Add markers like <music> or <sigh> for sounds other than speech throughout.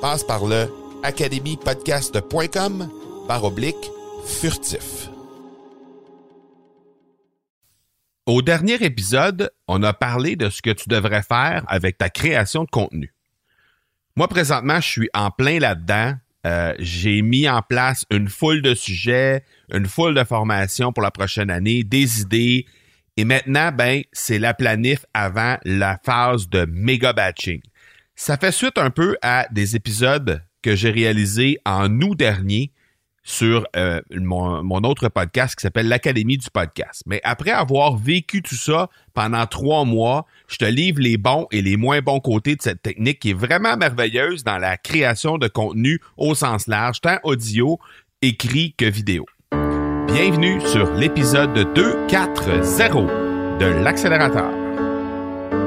Passe par le academypodcast.com par oblique furtif. Au dernier épisode, on a parlé de ce que tu devrais faire avec ta création de contenu. Moi, présentement, je suis en plein là-dedans. Euh, j'ai mis en place une foule de sujets, une foule de formations pour la prochaine année, des idées. Et maintenant, ben, c'est la planif avant la phase de méga batching. Ça fait suite un peu à des épisodes que j'ai réalisés en août dernier sur euh, mon, autre podcast qui s'appelle l'Académie du podcast. Mais après avoir vécu tout ça pendant trois mois, je te livre les bons et les moins bons côtés de cette technique qui est vraiment merveilleuse dans la création de contenu au sens large, tant audio, écrit que vidéo. Bienvenue sur l'épisode 240 de l'accélérateur.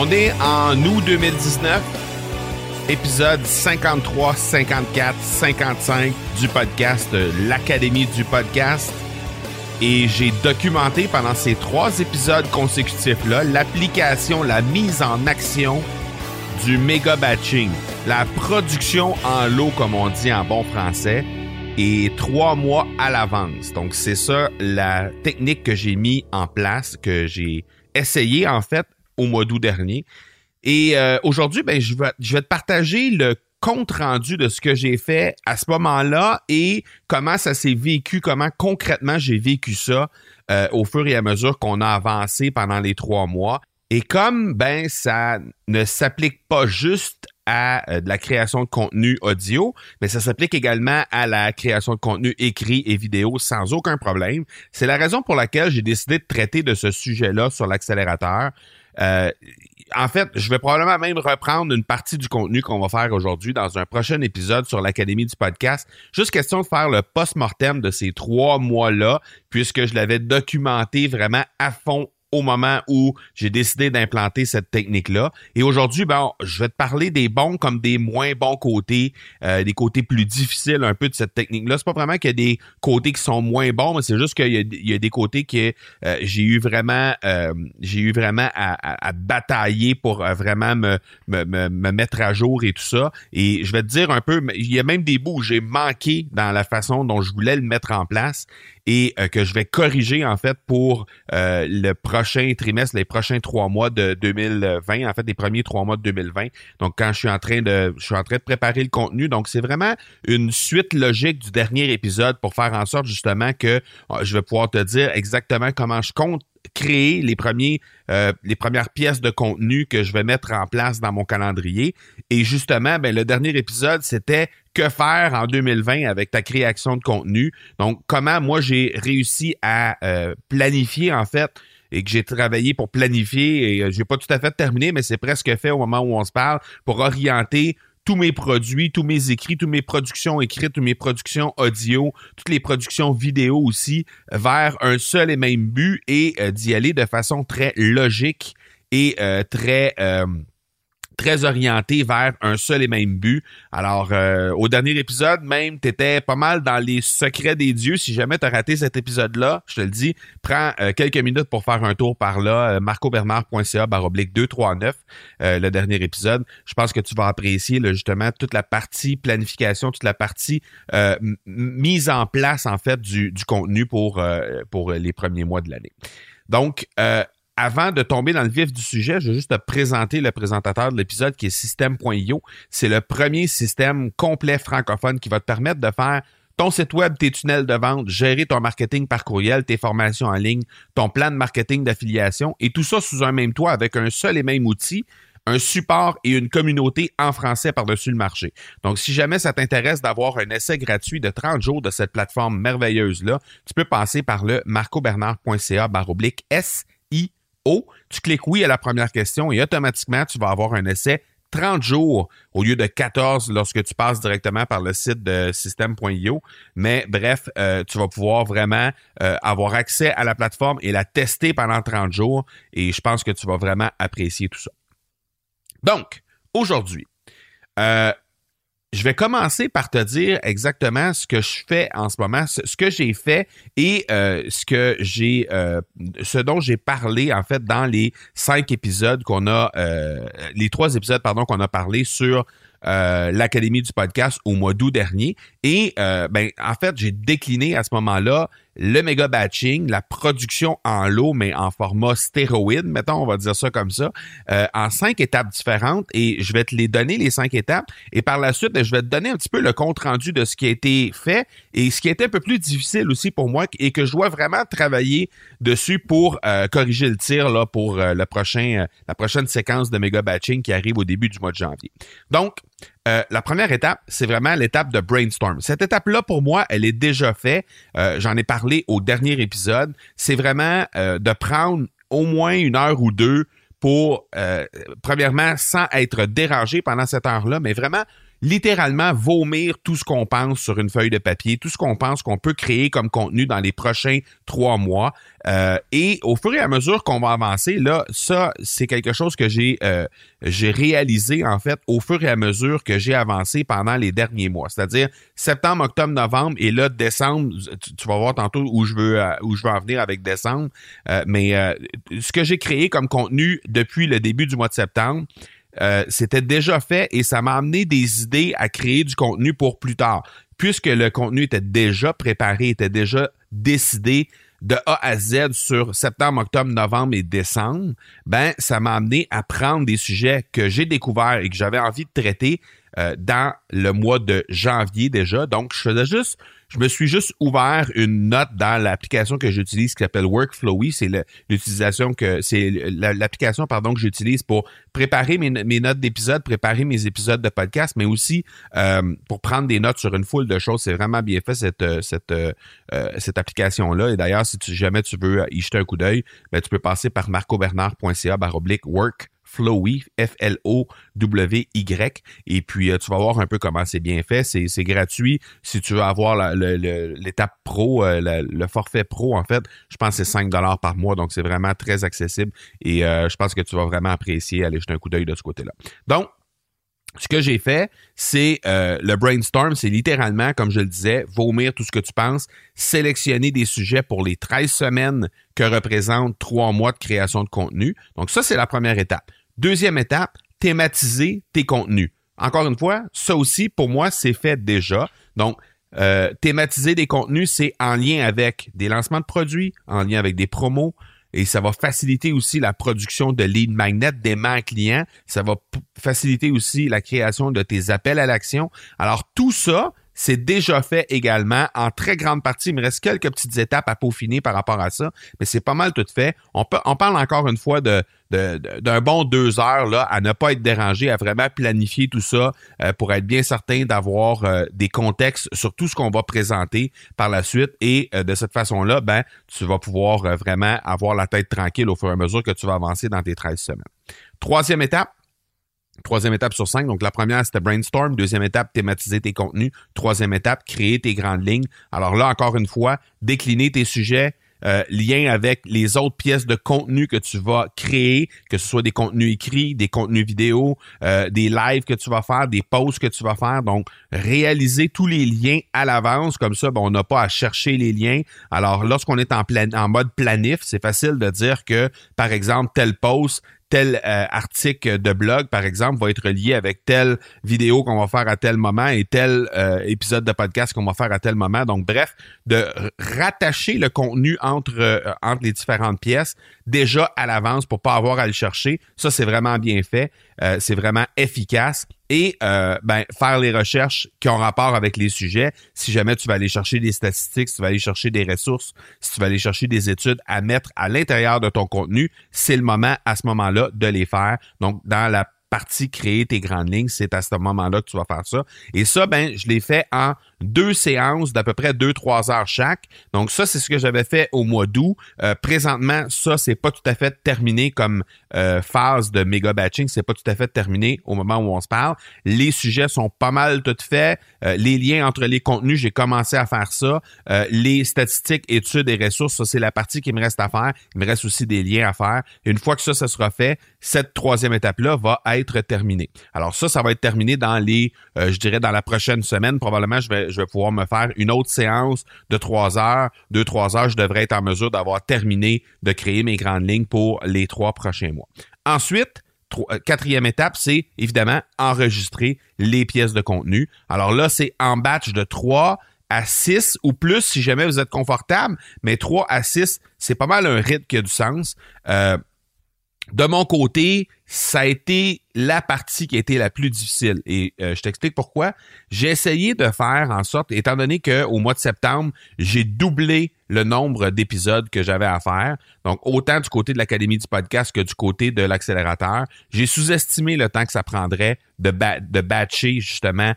On est en août 2019, épisode 53, 54, 55 du podcast l'Académie du podcast. Et j'ai documenté pendant ces trois épisodes consécutifs-là l'application, la mise en action du méga batching, la production en lot, comme on dit en bon français, et trois mois à l'avance. Donc, c'est ça la technique que j'ai mis en place, que j'ai essayé en fait au mois d'août dernier. Et euh, aujourd'hui, ben, je, vais, te partager le compte rendu de ce que j'ai fait à ce moment-là et comment ça s'est vécu, comment concrètement j'ai vécu ça euh, au fur et à mesure qu'on a avancé pendant les trois mois. Et comme ben ça ne s'applique pas juste à euh, la création de contenu audio, mais ça s'applique également à la création de contenu écrit et vidéo sans aucun problème. C'est la raison pour laquelle j'ai décidé de traiter de ce sujet-là sur l'accélérateur. Euh, en fait, je vais probablement même reprendre une partie du contenu qu'on va faire aujourd'hui dans un prochain épisode sur l'Académie du podcast. Juste question de faire le post-mortem de ces trois mois-là, puisque je l'avais documenté vraiment à fond au moment où j'ai décidé d'implanter cette technique-là. Et aujourd'hui, ben, je vais te parler des bons comme des moins bons côtés, euh, des côtés plus difficiles un peu de cette technique-là. C'est pas vraiment qu'il y a des côtés qui sont moins bons, mais c'est juste qu'il y, a des côtés que euh, j'ai eu vraiment, euh, j'ai eu vraiment à, batailler pour vraiment me, me, me, mettre à jour et tout ça. Et je vais te dire un peu, il y a même des bouts où j'ai manqué dans la façon dont je voulais le mettre en place et que je vais corriger en fait pour le prochain trimestre, les prochains trois mois de 2020, en fait, les premiers trois mois de 2020. Donc, quand je suis en train de, je suis en train de préparer le contenu. Donc, c'est vraiment une suite logique du dernier épisode pour faire en sorte justement que euh, je vais pouvoir te dire exactement comment je compte créer les premiers euh, les premières pièces de contenu que je vais mettre en place dans mon calendrier. Et justement, ben, le dernier épisode, c'était que faire en 2020 avec ta création de contenu? Donc, comment moi j'ai réussi à euh, planifier en fait et que j'ai travaillé pour planifier et j'ai pas tout à fait terminé, mais c'est presque fait au moment où on se parle pour orienter tous mes produits, tous mes écrits, toutes mes productions écrites, toutes mes productions audio, toutes les productions vidéo aussi, vers un seul et même but et euh, d'y aller de façon très logique et euh, très euh, très orienté vers un seul et même but. Alors, euh, au dernier épisode, même, tu étais pas mal dans les secrets des dieux. Si jamais tu as raté cet épisode-là, je te le dis, prends euh, quelques minutes pour faire un tour par là, euh, marcobernard.ca baroblique 239, le dernier épisode. Je pense que tu vas apprécier justement toute la partie planification, toute la partie mise en place, en fait, du, du contenu pour, pour les premiers mois de l'année. Donc, avant de tomber dans le vif du sujet, je vais juste te présenter le présentateur de l'épisode qui est System.io. C'est le premier système complet francophone qui va te permettre de faire ton site web, tes tunnels de vente, gérer ton marketing par courriel, tes formations en ligne, ton plan de marketing d'affiliation et tout ça sous un même toit avec un seul et même outil, un support et une communauté en français par-dessus le marché. Donc, si jamais ça t'intéresse d'avoir un essai gratuit de 30 jours de cette plateforme merveilleuse-là, tu peux passer par le marcobernard.ca baroblique SI tu cliques oui à la première question et automatiquement, tu vas avoir un essai 30 jours au lieu de 14 lorsque tu passes directement par le site de système.io. Mais bref, euh, tu vas pouvoir vraiment euh, avoir accès à la plateforme et la tester pendant 30 jours et je pense que tu vas vraiment apprécier tout ça. Donc, aujourd'hui, euh, je vais commencer par te dire exactement ce que je fais en ce moment, ce que j'ai fait et euh, ce que j'ai, euh, ce dont j'ai parlé en fait dans les cinq épisodes qu'on a, euh, les trois épisodes pardon qu'on a parlé sur l'académie du podcast au mois d'août dernier. Et ben en fait j'ai décliné à ce moment-là le méga batching, la production en lot, mais en format stéroïde, mettons, on va dire ça comme ça, euh, en cinq étapes différentes. Et je vais te les donner, les cinq étapes. Et par la suite, je vais te donner un petit peu le compte rendu de ce qui a été fait et ce qui été un peu plus difficile aussi pour moi et que je dois vraiment travailler dessus pour euh, corriger le tir là, pour euh, le prochain, la prochaine séquence de méga batching qui arrive au début du mois de janvier. Donc, euh, la première étape, c'est vraiment l'étape de brainstorm. Cette étape-là, pour moi, elle est déjà faite. Euh, j'en ai parlé au dernier épisode. C'est vraiment euh, de prendre au moins une heure ou deux pour, premièrement, sans être dérangé pendant cette heure-là, mais vraiment littéralement vomir tout ce qu'on pense sur une feuille de papier, tout ce qu'on pense qu'on peut créer comme contenu dans les prochains trois mois. Euh, et au fur et à mesure qu'on va avancer, là, ça, c'est quelque chose que j'ai euh, réalisé en fait au fur et à mesure que j'ai avancé pendant les derniers mois. C'est-à-dire septembre, octobre, novembre et là décembre. Tu, vas voir tantôt où je veux euh, où je veux en venir avec décembre. mais ce que j'ai créé comme contenu depuis le début du mois de septembre, euh, c'était déjà fait et ça m'a amené des idées à créer du contenu pour plus tard. Puisque le contenu était déjà préparé, était déjà décidé de A à Z sur septembre, octobre, novembre et décembre, ben ça m'a amené à prendre des sujets que j'ai découverts et que j'avais envie de traiter euh, dans le mois de janvier déjà. Donc, je faisais juste je me suis juste ouvert une note dans l'application que j'utilise qui s'appelle Workflowy. C'est l'utilisation que c'est l'application pardon que j'utilise pour préparer mes, notes d'épisodes, préparer mes épisodes de podcast, mais aussi euh, pour prendre des notes sur une foule de choses. C'est vraiment bien fait cette cette euh, cette application là. Et d'ailleurs, si jamais tu veux y jeter un coup d'œil, ben, tu peux passer par marcobernard.ca/work Flowy, F-L-O-W-Y. Et puis, euh, tu vas voir un peu comment c'est bien fait. C'est gratuit. Si tu veux avoir l'étape pro, euh, le forfait pro, en fait, je pense que c'est 5 par mois. Donc, c'est vraiment très accessible. Et euh, je pense que tu vas vraiment apprécier aller jeter un coup d'œil de ce côté-là. Donc, ce que j'ai fait, c'est le brainstorm, c'est littéralement, comme je le disais, vomir tout ce que tu penses, sélectionner des sujets pour les 13 semaines que représentent trois mois de création de contenu. Donc ça, c'est la première étape. Deuxième étape, thématiser tes contenus. Encore une fois, ça aussi, pour moi, c'est fait déjà. Donc, euh, thématiser des contenus, c'est en lien avec des lancements de produits, en lien avec des promos, et ça va faciliter aussi la production de lead magnet, d'aimants clients. Ça va faciliter aussi la création de tes appels à l'action. Alors, tout ça, c'est déjà fait également en très grande partie. Il me reste quelques petites étapes à peaufiner par rapport à ça, mais c'est pas mal tout fait. On, peut, on parle encore une fois de d'un bon deux heures là, à ne pas être dérangé, à vraiment planifier tout ça euh, pour être bien certain d'avoir euh, des contextes sur tout ce qu'on va présenter par la suite. Et euh, de cette façon-là, ben, tu vas pouvoir vraiment avoir la tête tranquille au fur et à mesure que tu vas avancer dans tes 13 semaines. Troisième étape, Troisième étape sur cinq. Donc, la première, c'était brainstorm. Deuxième étape, thématiser tes contenus. Troisième étape, créer tes grandes lignes. Alors là, encore une fois, décliner tes sujets, euh, lien avec les autres pièces de contenu que tu vas créer, que ce soit des contenus écrits, des contenus vidéo, euh, des lives que tu vas faire, des posts que tu vas faire. Donc, réaliser tous les liens à l'avance, comme ça, ben, on n'a pas à chercher les liens. Alors, lorsqu'on est en, en mode planif, c'est facile de dire que, par exemple, tel post, tel euh, article de blog, par exemple, va être lié avec telle vidéo qu'on va faire à tel moment et tel euh, épisode de podcast qu'on va faire à tel moment. Donc, bref, de rattacher le contenu entre, euh, entre les différentes pièces déjà à l'avance pour pas avoir à le chercher. Ça, c'est vraiment bien fait. c'est vraiment efficace et euh, ben, faire les recherches qui ont rapport avec les sujets. Si jamais tu vas aller chercher des statistiques, si tu vas aller chercher des ressources, si tu vas aller chercher des études à mettre à l'intérieur de ton contenu, c'est le moment à ce moment-là de les faire. Donc, dans la partie créer tes grandes lignes, c'est à ce moment-là que tu vas faire ça. Et ça, ben, je l'ai fait en deux séances d'à peu près deux, trois heures chaque. Donc ça, c'est ce que j'avais fait au mois d'août. Euh, présentement, ça, c'est pas tout à fait terminé comme euh, phase de méga batching. C'est pas tout à fait terminé au moment où on se parle. Les sujets sont pas mal tout faits. Euh, les liens entre les contenus, j'ai commencé à faire ça. les statistiques, études et ressources, ça, c'est la partie qui me reste à faire. Il me reste aussi des liens à faire. une fois que ça, ça sera fait, cette troisième étape-là va être terminée. Alors ça, ça va être terminé dans les, je dirais, dans la prochaine semaine. Probablement, je vais je vais pouvoir me faire une autre séance de trois heures. Deux, trois heures, je devrais être en mesure d'avoir terminé de créer mes grandes lignes pour les trois prochains mois. Ensuite, euh, quatrième étape, c'est évidemment enregistrer les pièces de contenu. Alors là, c'est en batch de trois à six ou plus si jamais vous êtes confortable, mais trois à six, c'est pas mal un rythme qui a du sens. Euh, de mon côté, ça a été la partie qui a été la plus difficile. Et euh, je t'explique pourquoi. J'ai essayé de faire en sorte, étant donné qu'au mois de septembre, j'ai doublé le nombre d'épisodes que j'avais à faire. Donc, autant du côté de l'Académie du podcast que du côté de l'accélérateur, j'ai sous-estimé le temps que ça prendrait de, de batcher justement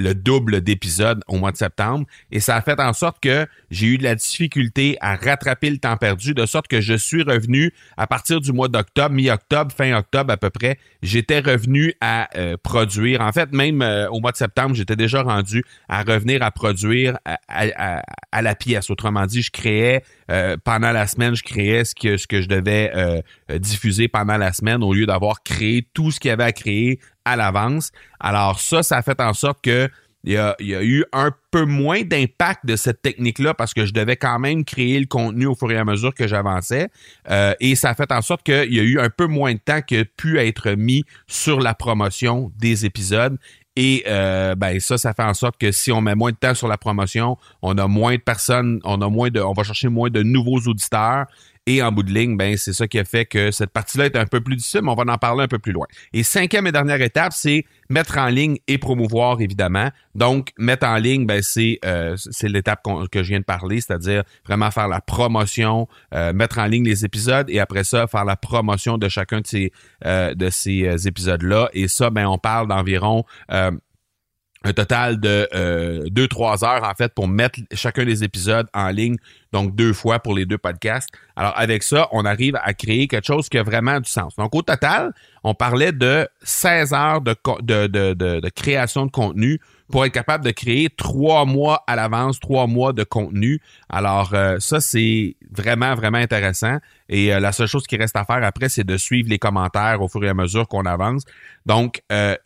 le double d'épisodes au mois de septembre et ça a fait en sorte que j'ai eu de la difficulté à rattraper le temps perdu de sorte que je suis revenu à partir du mois d'octobre, mi-octobre, fin octobre à peu près, j'étais revenu à euh, produire. En fait, même euh, au mois de septembre, j'étais déjà rendu à revenir à produire à, la pièce. Autrement dit, je créais euh, pendant la semaine, je créais ce que, ce que je devais diffuser pendant la semaine au lieu d'avoir créé tout ce qu'il y avait à créer à l'avance. Alors ça, ça a fait en sorte que il y, a, eu un peu moins d'impact de cette technique-là parce que je devais quand même créer le contenu au fur et à mesure que j'avançais. Euh, et ça a fait en sorte qu'il y a eu un peu moins de temps qui a pu être mis sur la promotion des épisodes. Et euh, ben ça, ça fait en sorte que si on met moins de temps sur la promotion, on a moins de personnes, on a moins de, on va chercher moins de nouveaux auditeurs. Et en bout de ligne, ben, c'est ça qui a fait que cette partie-là est un peu plus difficile, mais on va en parler un peu plus loin. Et cinquième et dernière étape, c'est mettre en ligne et promouvoir, évidemment. Donc, mettre en ligne, ben, c'est, euh, l'étape que je viens de parler, c'est-à-dire vraiment faire la promotion, euh, mettre en ligne les épisodes et après ça, faire la promotion de chacun de ces, euh, de ces épisodes-là. Et ça, ben, on parle d'environ un total de euh, deux trois heures en fait pour mettre chacun des épisodes en ligne donc deux fois pour les deux podcasts. Alors avec ça on arrive à créer quelque chose qui a vraiment du sens. Donc au total on parlait de 16 heures de, de, de, de, création de contenu pour être capable de créer trois mois à l'avance trois mois de contenu. Alors euh, ça c'est vraiment vraiment intéressant. Et euh, la seule chose qui reste à faire après c'est de suivre les commentaires au fur et à mesure qu'on avance. Donc euh,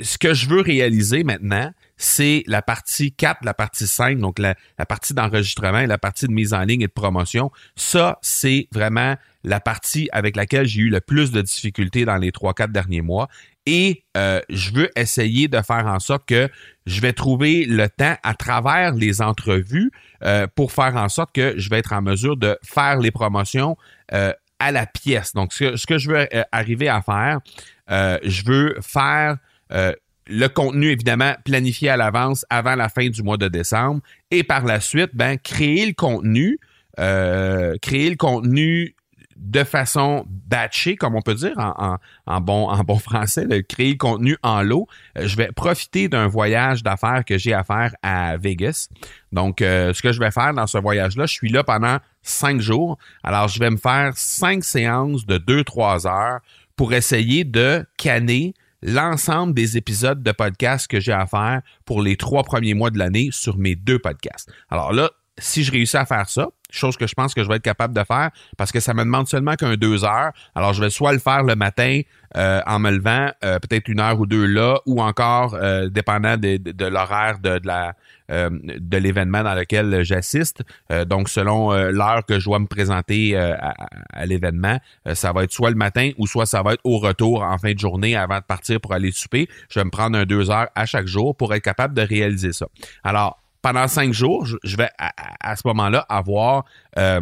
ce que je veux réaliser maintenant, c'est la partie 4, la partie 5, donc la, partie d'enregistrement et la partie de mise en ligne et de promotion. Ça, c'est vraiment la partie avec laquelle j'ai eu le plus de difficultés dans les 3-4 derniers mois. Et euh, je veux essayer de faire en sorte que je vais trouver le temps à travers les entrevues euh, pour faire en sorte que je vais être en mesure de faire les promotions euh, à la pièce. Donc, ce que, ce que je veux arriver à faire, je veux faire euh, le contenu, évidemment, planifié à l'avance avant la fin du mois de décembre. Et par la suite, ben, créer le contenu, euh, créer le contenu de façon batchée, comme on peut dire en, bon, <laughs> français, créer le contenu en lot. Euh, je vais profiter d'un voyage d'affaires que j'ai à faire à Vegas. Donc, ce que je vais faire dans ce voyage-là, je suis là pendant cinq jours. Alors, je vais me faire cinq séances de deux, trois heures pour essayer de canner l'ensemble des épisodes de podcast que j'ai à faire pour les trois premiers mois de l'année sur mes deux podcasts. Alors là, si je réussis à faire ça, chose que je pense que je vais être capable de faire parce que ça me demande seulement qu'un deux heures. Alors, je vais soit le faire le matin euh, en me levant, euh, peut-être une heure ou deux là, ou encore, euh, dépendant de, l'horaire de, la de l'événement dans lequel j'assiste. donc, selon l'heure que je dois me présenter à, à l'événement, ça va être soit le matin ou soit ça va être au retour en fin de journée avant de partir pour aller souper. Je vais me prendre un deux heures à chaque jour pour être capable de réaliser ça. Alors, pendant cinq jours, je vais à, ce moment-là avoir euh,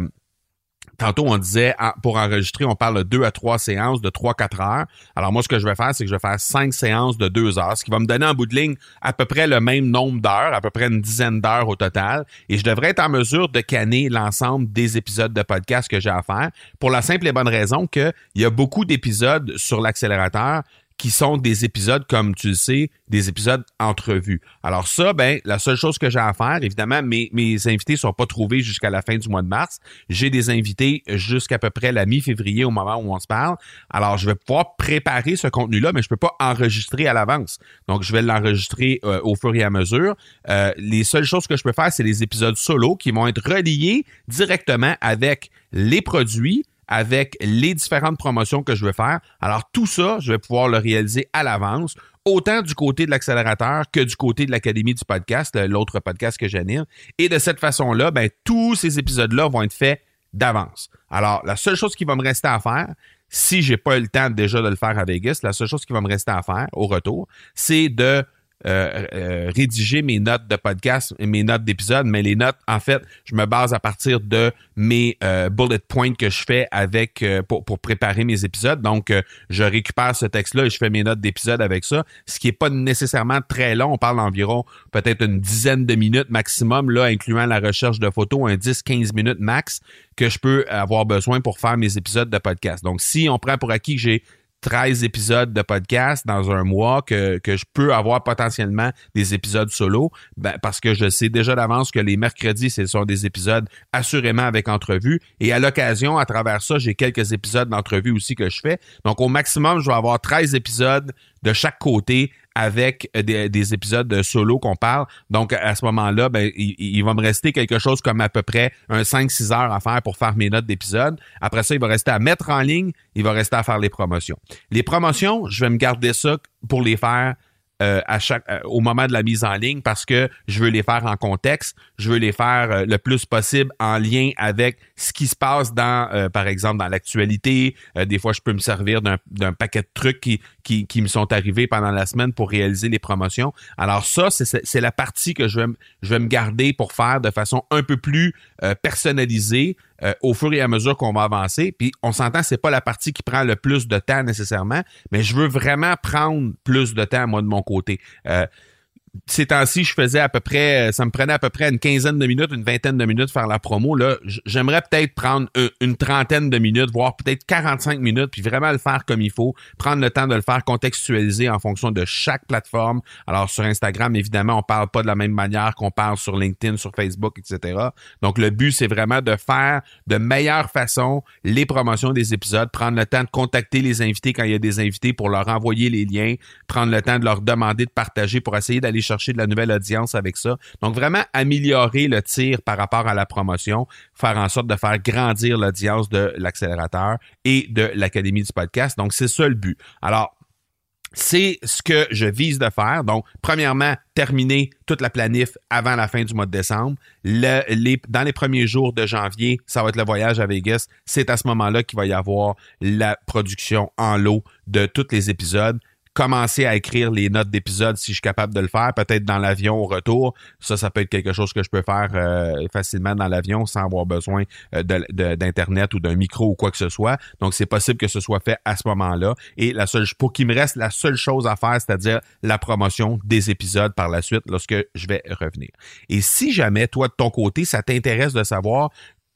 Tantôt, on disait, pour enregistrer, on parle de deux à trois séances de trois, quatre heures. Alors, moi, ce que je vais faire, c'est que je vais faire cinq séances de deux heures, ce qui va me donner en bout de ligne à peu près le même nombre d'heures, à peu près une dizaine d'heures au total. Et je devrais être en mesure de canner l'ensemble des épisodes de podcast que j'ai à faire pour la simple et bonne raison qu'il y a beaucoup d'épisodes sur l'accélérateur qui sont des épisodes, comme tu le sais, des épisodes entrevus. Alors ça, ben, la seule chose que j'ai à faire, évidemment, mes, mes invités sont pas trouvés jusqu'à la fin du mois de mars. J'ai des invités jusqu'à peu près la mi-février au moment où on se parle. Alors, je vais pouvoir préparer ce contenu-là, mais je peux pas enregistrer à l'avance. Donc, je vais l'enregistrer euh, au fur et à mesure. Euh, les seules choses que je peux faire, c'est les épisodes solo qui vont être reliés directement avec les produits avec les différentes promotions que je veux faire. Alors tout ça, je vais pouvoir le réaliser à l'avance, autant du côté de l'accélérateur que du côté de l'Académie du podcast, l'autre podcast que j'anime. Et de cette façon-là, ben, tous ces épisodes-là vont être faits d'avance. Alors, la seule chose qui va me rester à faire, si j'ai pas eu le temps déjà de le faire à Vegas, la seule chose qui va me rester à faire au retour, c'est de euh, euh, rédiger mes notes de podcast, mes notes d'épisode, mais les notes, en fait, je me base à partir de mes euh, bullet points que je fais avec pour, pour, préparer mes épisodes. Donc, je récupère ce texte-là et je fais mes notes d'épisode avec ça, ce qui est pas nécessairement très long. On parle d'environ peut-être une dizaine de minutes maximum, là, incluant la recherche de photos, un 10-15 minutes max que je peux avoir besoin pour faire mes épisodes de podcast. Donc, si on prend pour acquis que j'ai 13 épisodes de podcast dans un mois que, que je peux avoir potentiellement des épisodes solo ben, parce que je sais déjà d'avance que les mercredis, ce sont des épisodes assurément avec entrevue et à l'occasion, à travers ça, j'ai quelques épisodes d'entrevue aussi que je fais. Donc au maximum, je vais avoir 13 épisodes de chaque côté avec des, épisodes de solo qu'on parle. Donc, à ce moment-là, ben, il, va me rester quelque chose comme à peu près un 5-6 heures à faire pour faire mes notes d'épisode. Après ça, il va rester à mettre en ligne, il va rester à faire les promotions. Les promotions, je vais me garder ça pour les faire euh, à chaque, euh, au moment de la mise en ligne parce que je veux les faire en contexte, je veux les faire euh, le plus possible en lien avec ce qui se passe dans, par exemple, dans l'actualité. des fois, je peux me servir d'un paquet de trucs qui, qui, qui, me sont arrivés pendant la semaine pour réaliser les promotions. Alors ça, c'est la partie que je vais, je vais me garder pour faire de façon un peu plus personnalisée, euh, au fur et à mesure qu'on va avancer. Puis on s'entend, c'est pas la partie qui prend le plus de temps nécessairement, mais je veux vraiment prendre plus de temps, moi, de mon côté. Euh, ces temps-ci, je faisais à peu près, ça me prenait à peu près une quinzaine de minutes, une vingtaine de minutes faire la promo. Là, j'aimerais peut-être prendre une, trentaine de minutes, voire peut-être 45 minutes, puis vraiment le faire comme il faut, prendre le temps de le faire contextualiser en fonction de chaque plateforme. Alors sur Instagram, évidemment, on parle pas de la même manière qu'on parle sur LinkedIn, sur Facebook, etc. Donc le but, c'est vraiment de faire de meilleure façon les promotions des épisodes, prendre le temps de contacter les invités quand il y a des invités pour leur envoyer les liens, prendre le temps de leur demander de partager pour essayer d'aller chercher de la nouvelle audience avec ça. Donc, vraiment améliorer le tir par rapport à la promotion, faire en sorte de faire grandir l'audience de l'accélérateur et de l'Académie du podcast. Donc, c'est ça le but. Alors, c'est ce que je vise de faire. Donc, premièrement, terminer toute la planif avant la fin du mois de décembre. dans les premiers jours de janvier, ça va être le voyage à Vegas. C'est à ce moment-là qu'il va y avoir la production en lot de tous les épisodes commencer à écrire les notes d'épisode si je suis capable de le faire, peut-être dans l'avion au retour. Ça, ça peut être quelque chose que je peux faire euh, facilement dans l'avion sans avoir besoin euh, d'Internet ou d'un micro ou quoi que ce soit. Donc, c'est possible que ce soit fait à ce moment-là. Et la seule, pour qu'il me reste la seule chose à faire, c'est-à-dire la promotion des épisodes par la suite lorsque je vais revenir. Et si jamais, toi, de ton côté, ça t'intéresse de savoir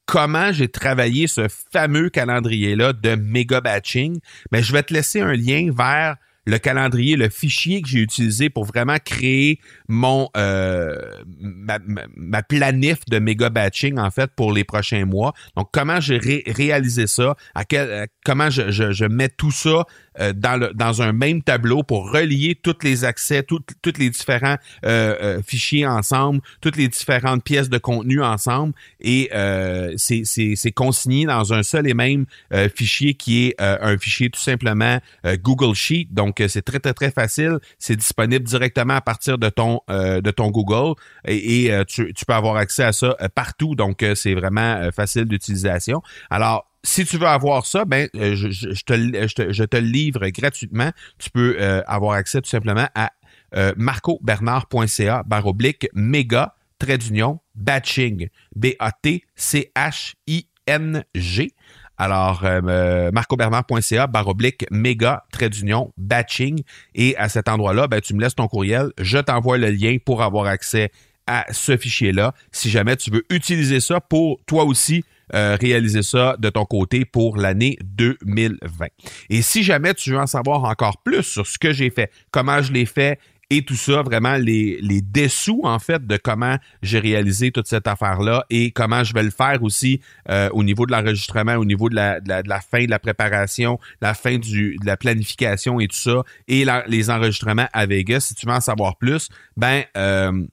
comment j'ai travaillé ce fameux calendrier-là de méga batching, mais ben, je vais te laisser un lien vers le calendrier, le fichier que j'ai utilisé pour vraiment créer mon euh, ma, planif de méga batching en fait pour les prochains mois. Donc comment j'ai réalisé ça, quel, comment je, je, je, mets tout ça euh, dans, le, dans un même tableau pour relier tous les accès, tous les différents euh, euh, fichiers ensemble, toutes les différentes pièces de contenu ensemble. Et c'est consigné dans un seul et même fichier qui est un fichier tout simplement Google Sheet. Donc, c'est très, très, très facile. C'est disponible directement à partir de ton, ton Google et, et tu, peux avoir accès à ça partout. Donc, c'est vraiment facile d'utilisation. Alors, si tu veux avoir ça, ben, euh, je, je, te, je, te, le livre gratuitement. Tu peux euh, avoir accès tout simplement à euh, marcobernard.ca barre oblique méga trait d'union batching. B-A-T-C-H-I-N-G. Alors, euh, marcobernard.ca barre oblique méga trait d'union batching. Et à cet endroit-là, ben, tu me laisses ton courriel. Je t'envoie le lien pour avoir accès à ce fichier-là. Si jamais tu veux utiliser ça pour toi aussi euh, réaliser ça de ton côté pour l'année 2020. Et si jamais tu veux en savoir encore plus sur ce que j'ai fait, comment je l'ai fait, et tout ça, vraiment les, les dessous, en fait, de comment j'ai réalisé toute cette affaire-là et comment je vais le faire aussi euh, au niveau de l'enregistrement, au niveau de la, fin de la préparation, la fin de la planification et tout ça, et les enregistrements à Vegas. Si tu veux en savoir plus, ben... Euh,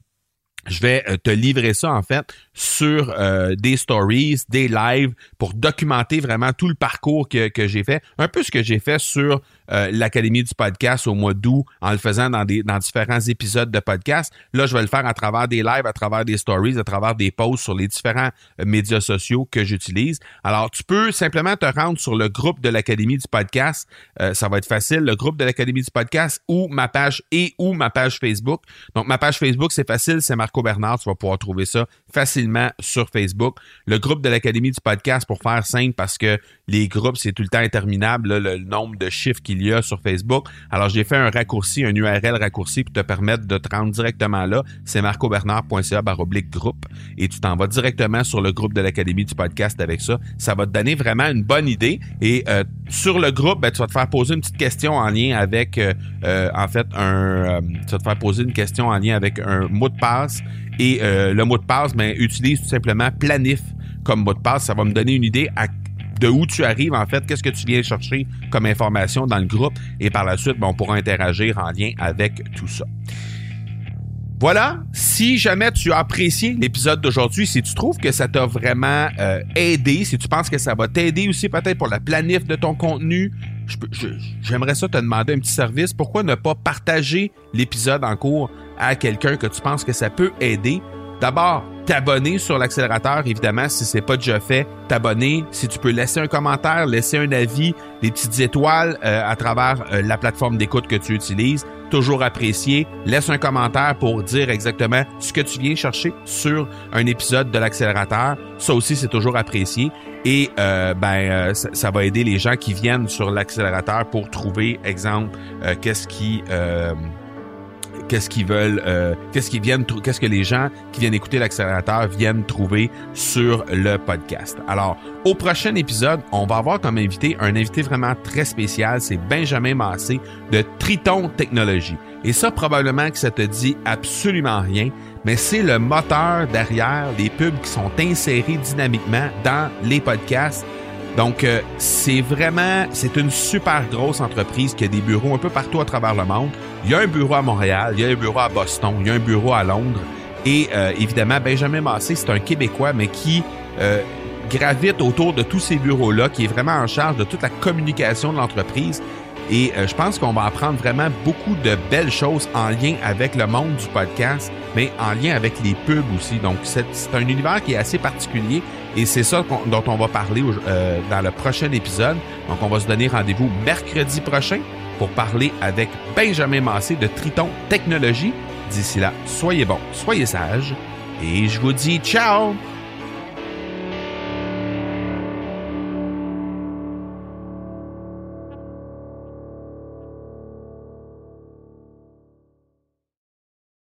je vais euh, te livrer ça en fait sur euh, des stories, des lives pour documenter vraiment tout le parcours que, que j'ai fait. Un peu ce que j'ai fait sur euh, l'Académie du podcast au mois d'août en le faisant dans, des, dans différents épisodes de podcast. Là, je vais le faire à travers des lives, à travers des stories, à travers des posts sur les différents euh, médias sociaux que j'utilise. Alors, tu peux simplement te rendre sur le groupe de l'Académie du podcast. Ça va être facile. Le groupe de l'Académie du podcast ou ma page et ou ma page Facebook. Donc, ma page Facebook, c'est facile. C'est Marco Bernard. Tu vas pouvoir trouver ça facilement sur Facebook. Le groupe de l'Académie du podcast, pour faire simple, parce que les groupes, c'est tout le temps interminable, le nombre de chiffres qu'il y a sur Facebook. Alors, j'ai fait un raccourci, un URL raccourci pour te permettre de te rendre directement là. C'est marcobernard.ca baroblique groupe et tu t'en vas directement sur le groupe de l'Académie du podcast avec ça. Ça va te donner vraiment une bonne idée. Et euh, sur le groupe, ben, tu vas te faire poser une petite question en lien avec, euh, euh, en fait, un, tu vas te faire poser une question en lien avec un mot de passe. Et le mot de passe, ben, utilise tout simplement planif comme mot de passe. Ça va me donner une idée à de où tu arrives, en fait, qu'est-ce que tu viens chercher comme information dans le groupe. Et par la suite, ben, on pourra interagir en lien avec tout ça. Voilà, si jamais tu as apprécié l'épisode d'aujourd'hui, si tu trouves que ça t'a vraiment euh, aidé, si tu penses que ça va t'aider aussi peut-être pour la planif de ton contenu, j'aimerais ça te demander un petit service. Pourquoi ne pas partager l'épisode en cours à quelqu'un que tu penses que ça peut aider? D'abord, t'abonner sur l'accélérateur, évidemment, si c'est pas déjà fait, t'abonner. Si tu peux laisser un commentaire, laisser un avis, des petites étoiles euh, à travers euh, la plateforme d'écoute que tu utilises, toujours apprécié. Laisse un commentaire pour dire exactement ce que tu viens chercher sur un épisode de l'accélérateur. Ça aussi, c'est toujours apprécié. Et euh, ben, ça, ça, va aider les gens qui viennent sur l'accélérateur pour trouver, exemple, qu'est-ce qui qu'est-ce qu'ils veulent, euh, qu'est-ce qu'ils viennent, qu'est-ce que les gens qui viennent écouter l'accélérateur viennent trouver sur le podcast. Alors, au prochain épisode, on va avoir comme invité un invité vraiment très spécial, c'est Benjamin Massé de Triton Technologies. Et ça, probablement que ça te dit absolument rien, mais c'est le moteur derrière les pubs qui sont insérés dynamiquement dans les podcasts donc, euh, c'est vraiment, c'est une super grosse entreprise qui a des bureaux un peu partout à travers le monde. Il y a un bureau à Montréal, il y a un bureau à Boston, il y a un bureau à Londres. Et euh, évidemment, Benjamin Massé, c'est un Québécois, mais qui euh, gravite autour de tous ces bureaux-là, qui est vraiment en charge de toute la communication de l'entreprise. Et je pense qu'on va apprendre vraiment beaucoup de belles choses en lien avec le monde du podcast, mais en lien avec les pubs aussi. Donc, c'est un univers qui est assez particulier et c'est ça dont on va parler euh, dans le prochain épisode. Donc, on va se donner rendez-vous mercredi prochain pour parler avec Benjamin Massé de Triton Technologies. D'ici là, soyez bons, soyez sages et je vous dis ciao